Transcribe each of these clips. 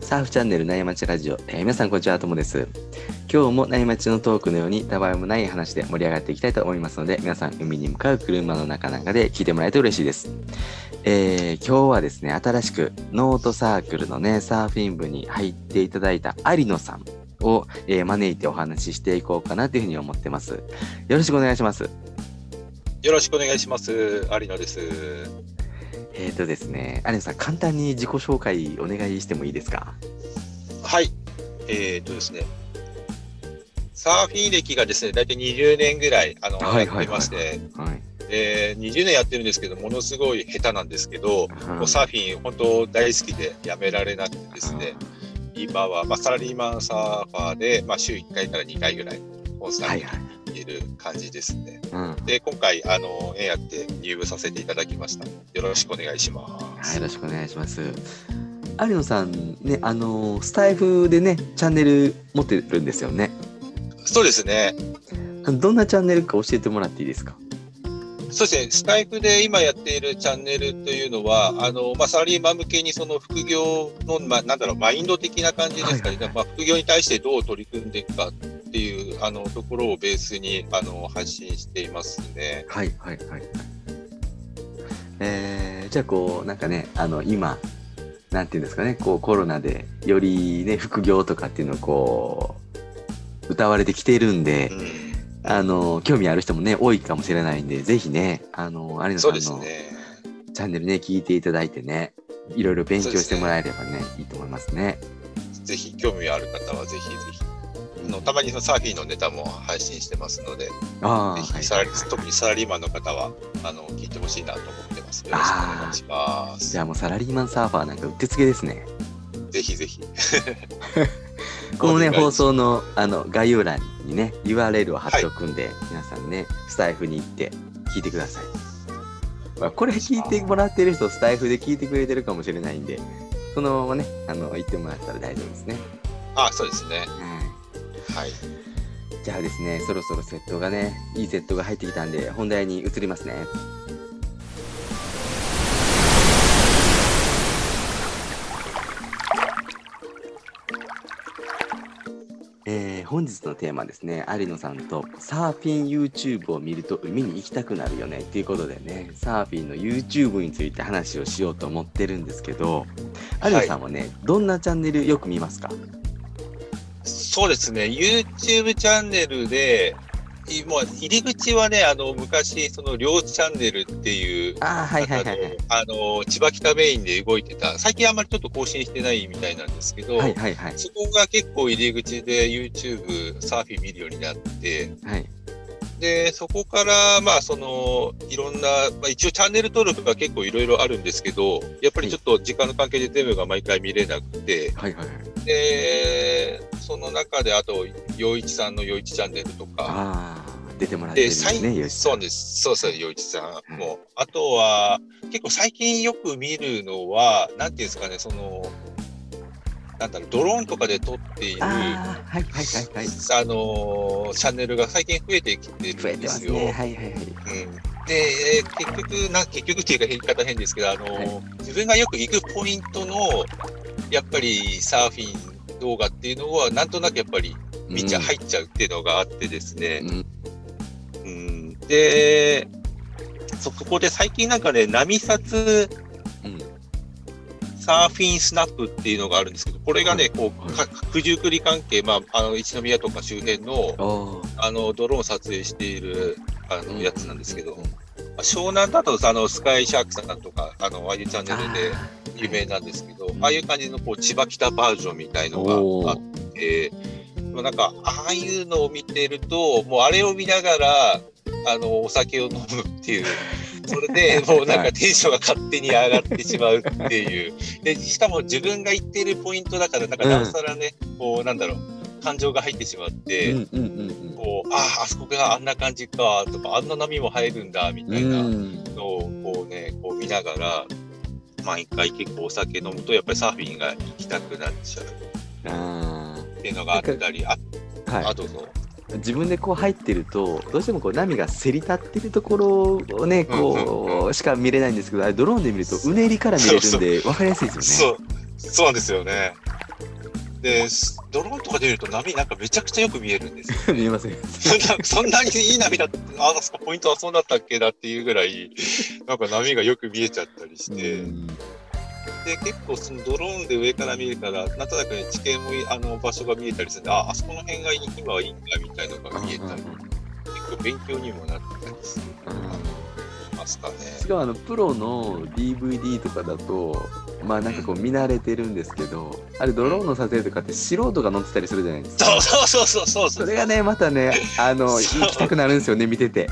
サーフチャンネル内町ラジオ、えー皆さんこんにちは、ともです。今日も内町のトークのようにたわいもない話で盛り上がっていきたいと思いますので、皆さん海に向かう車の中なんかで聞いてもらえると嬉しいです。えー今日はですね、新しくノートサークルのね、サーフィン部に入っていただいた有野さんを、えー招いてお話ししていこうかなというふうに思ってます。よろしくお願いします。よろしくお願いします。有野です。えーとですね、有野さん、簡単に自己紹介お願いしてもいいですか？はい。えー、っとですね。サーフィン歴がですね、大体20年ぐらい、あの、はいはいはいはいやってまして、はい。で、20年やってるんですけど、ものすごい下手なんですけど、もうサーフィン本当大好きでやめられなくてですね、今は、まあ、サラリーマンサーファーで、まあ、週1回から2回ぐらい、コンスタントはいはい。にいる感じですね。うん。で、今回、あの、縁あって入部させていただきました。よろしくお願いします。はい、よろしくお願いします。有野さんね、あのスタイフでね、チャンネル持ってるんですよね。そうですね。どんなチャンネルか教えてもらっていいですか？そうですね、スタイフで今やっているチャンネルというのは、あのまあ、サラリーマン向けにその副業の、まあ、なんだろう、マインド的な感じですかね、はいはいはいまあ、副業に対してどう取り組んでいくかっていうあのところをベースにあの発信していますね。はいはいはい。えー、じゃあこうなんかね、あの今なんていうんですかね、こうコロナでよりね副業とかっていうのをこう歌われてきているんでう、ん、あの興味ある人もね多いかもしれないんで、ぜひね、あの有野さんのね。チャンネルね聞いていただいてね、いろいろ勉強してもらえればねいいと思いますね。ぜひ興味ある方はぜひぜひ。あのたまにそのサーフィンのネタも配信してますので、ああ、ぜはいひサラリはいはい特にサラリーマンの方はあの聞いてほしいなと思ってます。よろしくお願いします。じゃあもうサラリーマンサーファーなんかうってつけですね。ぜひぜひ。このね放送のあの概要欄にね URL を貼っておくんで、皆さんねスタイフに行って聞いてください。まあ、これ聞いてもらってる人スタイフで聞いてくれてるかもしれないんでそのままねあの言ってもらったら大丈夫ですね。あ、そうですね。ははい。い、じゃあですねそろそろセットがねいいセットが入ってきたんで本題に移りますね。えー本日のテーマですね有野さんとサーフィン YouTube を見ると海に行きたくなるよねっていうことでねサーフィンの YouTube について話をしようと思ってるんですけど有野さんはね、どんなチャンネルよく見ますか？そうですね、YouTube チャンネルで、いもう入り口はね、あの昔、その両チャンネルっていう、あのあの千葉北メインで動いてた、最近あんまりちょっと更新してないみたいなんですけど、はいはいはい。そこが結構入り口で YouTube、サーフィン見るようになって、はい。で、そこから、まあ、その、いろんな、まあ、一応チャンネル登録が結構いろいろあるんですけど、やっぱりちょっと時間の関係で全部が毎回見れなくて、はいはいはい。で、その中で、あと、洋一さんの洋一チャンネルとか、ああ出てもらってるんで、です最ねそうです、そうそう、洋一さん。も。あとは、結構最近よく見るのは、なんていうんですかね、その、なんだろう、ドローンとかで撮っている、あああはいはいはいはい。のーチャンネルが最近増えてきてるんですよ。ますねはいはいはい。うん。で、えー結局な、結局っていうか言い方変ですけど、あのー自分がよく行くポイントの、やっぱりサーフィン動画っていうのは、なんとなくやっぱり見ちゃ、入っちゃうっていうのがあってですね、うん。うん、でそ、そこで最近なんかね、波札うん。サーフィンスナップっていうのがあるんですけど、これがね、こう、九十九里関係、まあ、あの、一宮とか周辺の、あの、ドローン撮影している、あの、やつなんですけど、うんまあ湘南だと、あの、スカイシャークさんとか、あの、ああいうチャンネルであ有名なんですけど、うんああいう感じの、こう、千葉北バージョンみたいのがあって、まあなんか、ああいうのを見てると、もうあれを見ながら、あの、お酒を飲むっていう、それで もうなんかテンションが勝手に上がってしまうっていう。で、しかも自分が行ってるポイントだから、なんかなおさらね、こう、なんだろう、感情が入ってしまって、うんうんうん。こう、ああ、あそこがあんな感じか、とか、あんな波も入るんだ、みたいなうん。のを、こうね、こう見ながら、毎回結構お酒飲むと、やっぱりサーフィンが行きたくなっちゃう。あっていうのがあったり、あ、ー。はい。あどうぞ。自分でこう入ってるとどうしてもこう波がせり立ってるところをねこしか見れないんですけど、あれドローンで見るとうねりから見れるんで分かりやすいですよね。そう、そうなんですよね。で、すドローンとかで見ると波なんかめちゃくちゃよく見えるんですよ。見えますね。そんなそんなにいい波だった、あ、あそこポイントはそうだったっけなっていうぐらい、なんか波がよく見えちゃったりして、うんで、結構そのドローンで上から見るから、なんとなくね、地形もあの場所が見えたりするんで、あ、あそこの辺が今はいいんだみたいなのが見えたり、結構勉強にもなったりするますかね。しかもあのプロの DVD とかだとまあなんかこう見慣れてるんですけどあれドローンの撮影とかって素人が乗ってたりするじゃないですかそうそうそうそうそうそれがねまたねあの 行きたくなるんですよね見てて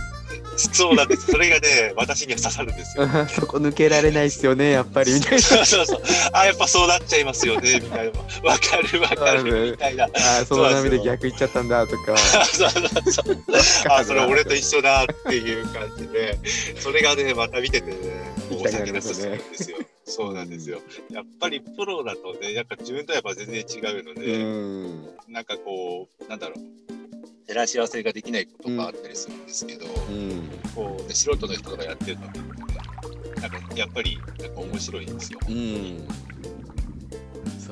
そうなんです。それがね、私には刺さるんですよ。そこ抜けられないっすよねやっぱりみたいなそうそうそう。あ、やっぱそうなっちゃいますよね、みたいな。わかるわかる、みたいな。あーその波で逆行っちゃったんだとかそう そうそう。あ、それ俺と一緒だっていう感じで、それがね、また見ててね、行きたくなりますよねむんですよ。そうなんですよ。やっぱりプロだとね、なんか自分とやっぱ全然違うのうで、んなんかこう、なんだろう。照らし合わせができないことがあったりするんですけど、うんこう、ね、素人の人がやってるのって、ね、なんかやっぱりなんか面白いんですよ。うん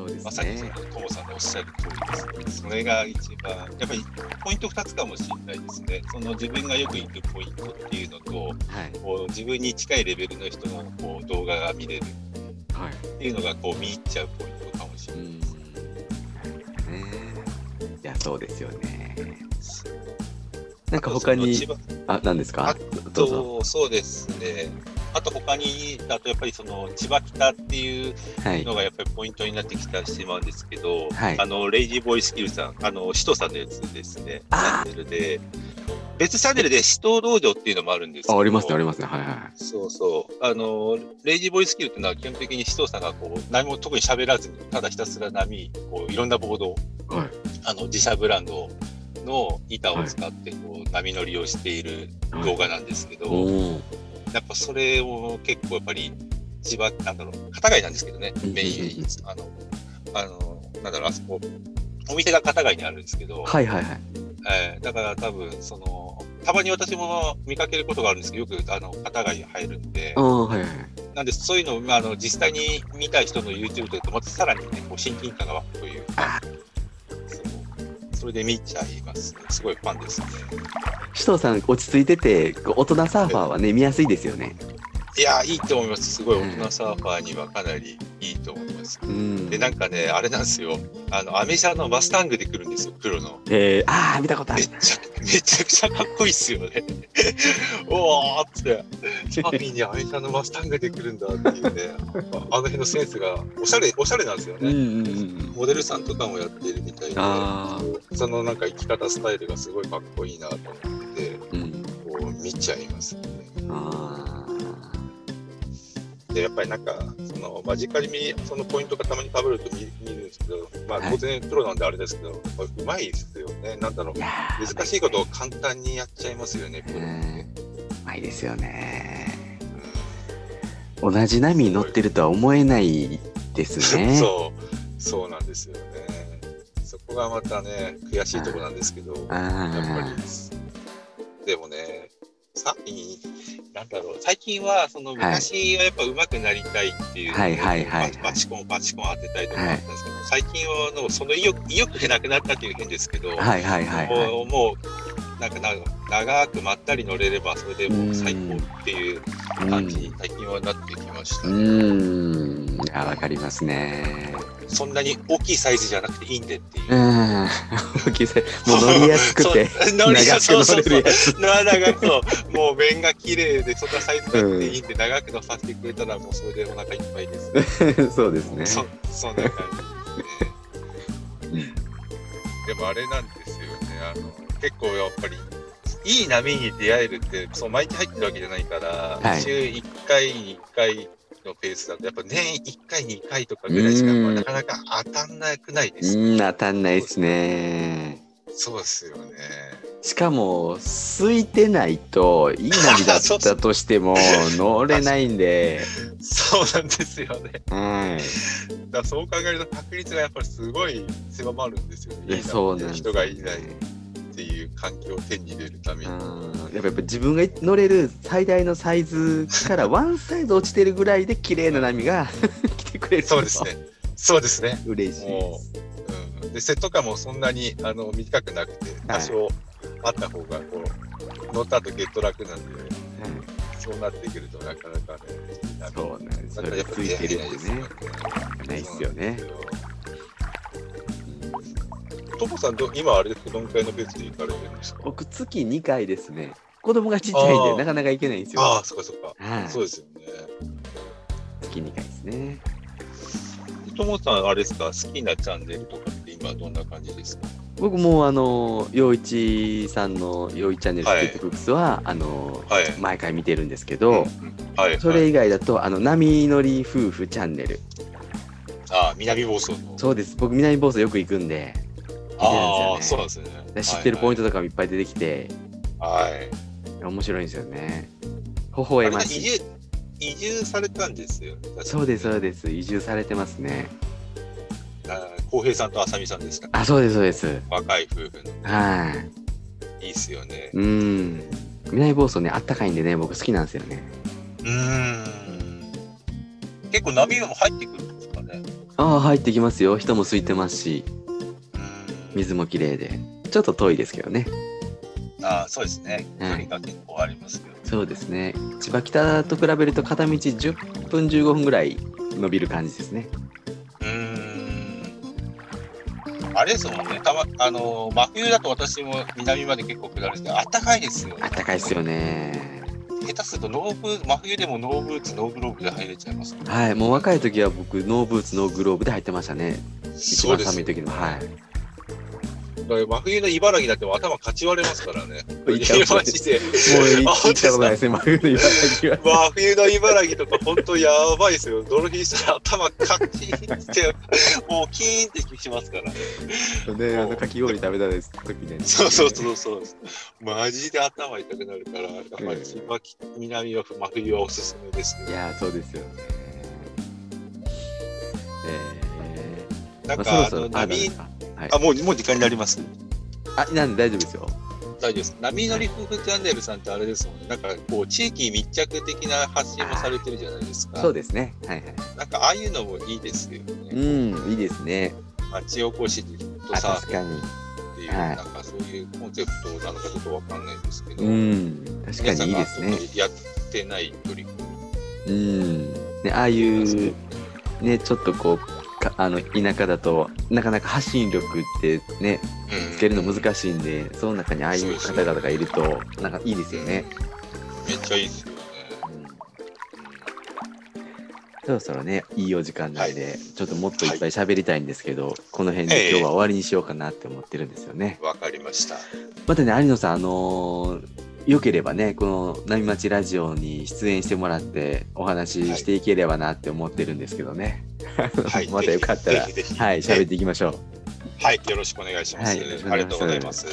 そうですね。まさにそねのトモさんのおっしゃる通りです。ね。それが一番、やっぱりポイント2つかもしれないです。ね。その自分がよく行くポイントっていうのと、はいこう自分に近いレベルの人のこう動画が見れるはいっていうのがこう見入っちゃうポイントかもしれないうんです。ねいやそうです。よねなんか他にああ何です。かあどうぞとそうですね。あと他にだとやっぱりその千葉北っていうはい。のがやっぱりポイントになってきたしまうんですけど、はい。あのレイジーボーイスキルさん、あのシトさんのやつですね、チャンネルで、別チャンネルで死闘道場っていうのもあるんですけど、あありますねありますね。はいはいそうそう、あのレイジーボーイスキルっていうのは基本的に死闘さんがこう何も特に喋らずに、ただひたすら波、こういろんなボードを、はい。あの自社ブランドの板を使ってこう波乗りをしている動画なんですけど、おおやっぱそれを結構やっぱり千葉、なんだろう、片貝なんですけどねうん、メイン、あの、あの、なんだろう、あそこ、お店が片貝にあるんですけど、はいはいはい。えーだから多分、その、たまに私も見かけることがあるんですけど、よくあの片貝に入るんではいはいなんでそういうのを、まあ、あの実際に見た人の YouTube ととまたさらにね、こう親近感が湧くというか、そうそれで見ちゃいますね。すごいファンですね。首藤さん落ち着いてて大人サーファーはね見やすいですよね。いや、いいと思います。すごい大人サーファーにはかなりいいと思います。うんで、なんかね、あれなんですよ。あの、アメ車のマスタングで来るんですよ、黒の。えー、ああ見たことあるめっちゃ、めちゃくちゃかっこいいっすよね。おーっつって、チャーにアメ車のマスタングで来るんだっていうね、あの辺のセンスが、おしゃれ、おしゃれなんですよね。うんうんうんモデルさんとかもやってるみたいで、あそのなんか生き方スタイルがすごいかっこいいなと思って、あうんこう見ちゃいますね。あで、やっぱりなんか、その、間近に見、そのポイントがたまに被ると見見るんですけど、まあはい。当然プロなんであれですけど、やっぱうまいですよね。なんだろう。難しいことを簡単にやっちゃいますよね、プロって。ねうまいですよね。うん同じ波に乗ってるとは思えないですね。そう、そうなんですよね。そこがまたね、悔しいところなんですけど、やっぱあり、でもね、さいなんだろう、最近は、その昔はやっぱ上手くなりたいっていう、はいはいはいはい。バチコン、バチコン当てたいとかあったんですけど、最近はのその意欲意欲がなくなったっていう変ですけど、あはいはいはいはい。もう、もうなんかな長くまったり乗れれば、それでもう最高っていう感じに最近はなってきましたうね。ん。いやわかりますねそんなに大きいサイズじゃなくていいんでっていう。う。ん。大きいせもう乗りやすくて。長く乗れるやつ。な長くそう。もう面が綺麗でそんなサイズがなくていいんで、長く乗させてくれたらもうそれでお腹いっぱいです、そうですね。そそんな感じで。すね、でもあれなんですよね。あの結構やっぱりいい波に出会えるってそう毎日入ってるわけじゃないから、はい。週1回に1回のペースだとやっぱ年1回2回とかぐらいしかうん。なかなか当たんなくないですうん当たんないですね。そうですよね。しかも空いてないといい波だったとしても乗れないんで。そうなんですよね。はい。だそう考えると確率がやっぱりすごい狭まるんですよね。いいなそうなん人がいないっていう環境を手に入れるために。うんやっぱやっぱ自分が乗れる最大のサイズから ワンサイズ落ちてるぐらいで綺麗な波が 来てくれるとそうですね。そうですね。嬉しい。う、うん、でセット感もそんなにあの短くなくて、多少あった方がこう乗った後ゲット楽なんで、はいそうなってくるとなかなかね、そうなんです。それなんかやっぱついてるってね。ね。ないっすよね。トモさんど、今あれでどのくらいのペースで行かれてるんですか？僕月2回ですね。子供がちっちゃいんでなかなか行けないんですよ。ああ、そっかそっか。はいそうですよね。月2回ですね。トモさん、あれですか、好きなチャンネルとかって今どんな感じですか？僕もあの陽一さんの陽一チャンネルスケートフックスは、あのはい。毎回見てるんですけど、うんはい。それ以外だとあの波乗り夫婦チャンネル。ああ、南房総の。そうです。僕南房総よく行くんで、そうなんですね。知ってるポイント。トとかもいっぱい出てきて、はい。面白いんですよね。微笑ましい。住、移住されたんですよね。そうですそうです。移住されてますね。あ浩平さんと浅見さんですか？あ、そうですそうです。若い夫婦の。はい。いいっすよね。うん。南房総ね、あったかいんでね、僕好きなんですよね。うーん。結構波も入ってくるんですかね？ああ、入ってきますよ。人も空いてますし。水も綺麗で。ちょっと遠いですけどね。あそうですね。距はい離が結構ありますけど。そうですね。千葉北と比べると片道10分15分ぐらい伸びる感じですね。あれですもんね。たま、あの、真冬だと私も南まで結構下るんですけど、暖かいですよ。あったかいですよね。下手するとノーブー真冬でもノーブーツ、ノーグローブで入れちゃいます。はい。もう若い時は僕、ノーブーツ、ノーグローブで入ってましたね。一番寒い時の。はい。真冬の茨城だっても頭かち割れますからね。マジで。もう行ったことないですね。真冬の茨城は。真冬の茨城とか本当やばいですよ。ドルフィンしたら頭カチンって、もうキーンってしますからね。ね、あのかき氷食べたです時ね。そうそうそうそう。マジで頭痛くなるから、やっぱり南は真冬はおすすめですね。いやー、そうですよね。えー、まあ、なんか、そろそろ、あの、波はいあ、。もう、もう時間になります。あ、なんで大丈夫ですよ。大丈夫です。波乗り夫婦チャンネルさんってあれですもんね。なんかこう地域密着的な発信もされてるじゃないですか。そうですね。はいはい。なんかああいうのもいいですようね。ん、いいですね。町おこしとあ、サーフ確かに。っていう、はいなんかそういうコンセプトなのかちょっとわかんないんですけど、うん、確かにいいですね。やってない取り組み。うん。ね、ああいう、ね、ちょっとこう、か あの田舎だとなかなか発信力ってねうんつけるの難しいんでその中にああいう方々がいるとなんかいいですよね。めっちゃいいですよね。そろそろねいいお時間なんで、ちょっともっといっぱい喋りたいんですけど、この辺ええで今日は終わりにしようかなって思ってるんですよね。わかりました。またね有野さんあのーよければねこの「波町ラジオ」に出演してもらってお話ししていければなって思ってるんですけどね、はい。またよかったらはい喋っていきましょう。はい。よろしくお願いします。はいありがとうございます。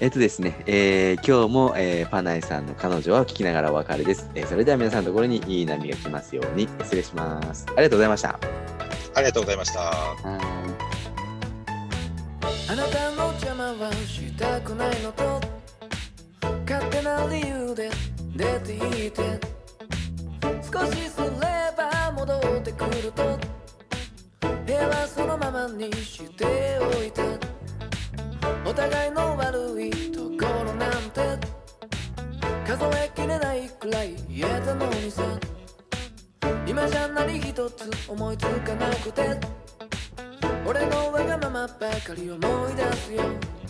えっとですね、えー今日も、えーパナイさんの彼女は聞きながらお別れです、えーそれでは皆さんのところにいい波が来ますように失礼します。ありがとうございました。ありがとうございました。はあなたの邪魔はしたくないのと勝手な理由で出ていて少しすれば戻ってくると部屋はそのままにしておいたお互いの悪いところなんて数えきれないくらい言えたのにさ今じゃ何一つ思いつかなくて俺のわがままばかり思い出すよ。